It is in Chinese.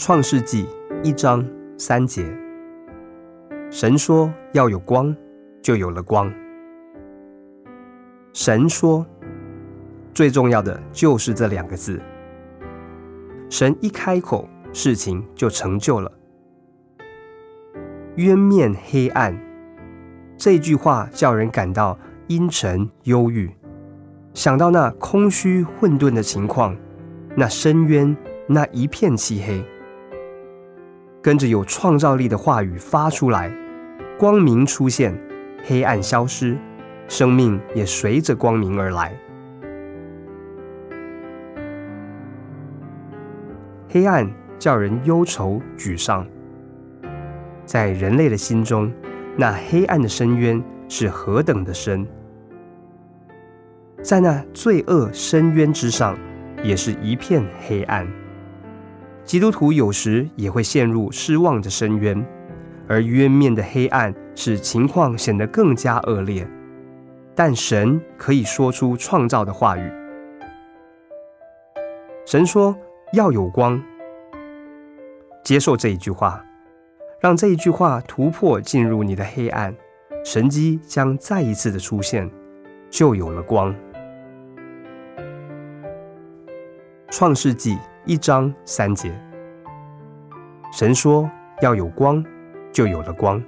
创世纪一章三节，神说要有光，就有了光。神说，最重要的就是这两个字。神一开口，事情就成就了。渊面黑暗，这句话叫人感到阴沉忧郁，想到那空虚混沌的情况，那深渊，那一片漆黑。跟着有创造力的话语发出来，光明出现，黑暗消失，生命也随着光明而来。黑暗叫人忧愁沮丧，在人类的心中，那黑暗的深渊是何等的深，在那罪恶深渊之上，也是一片黑暗。基督徒有时也会陷入失望的深渊，而渊面的黑暗使情况显得更加恶劣。但神可以说出创造的话语。神说要有光，接受这一句话，让这一句话突破进入你的黑暗，神迹将再一次的出现，就有了光。创世纪。一章三节，神说要有光，就有了光。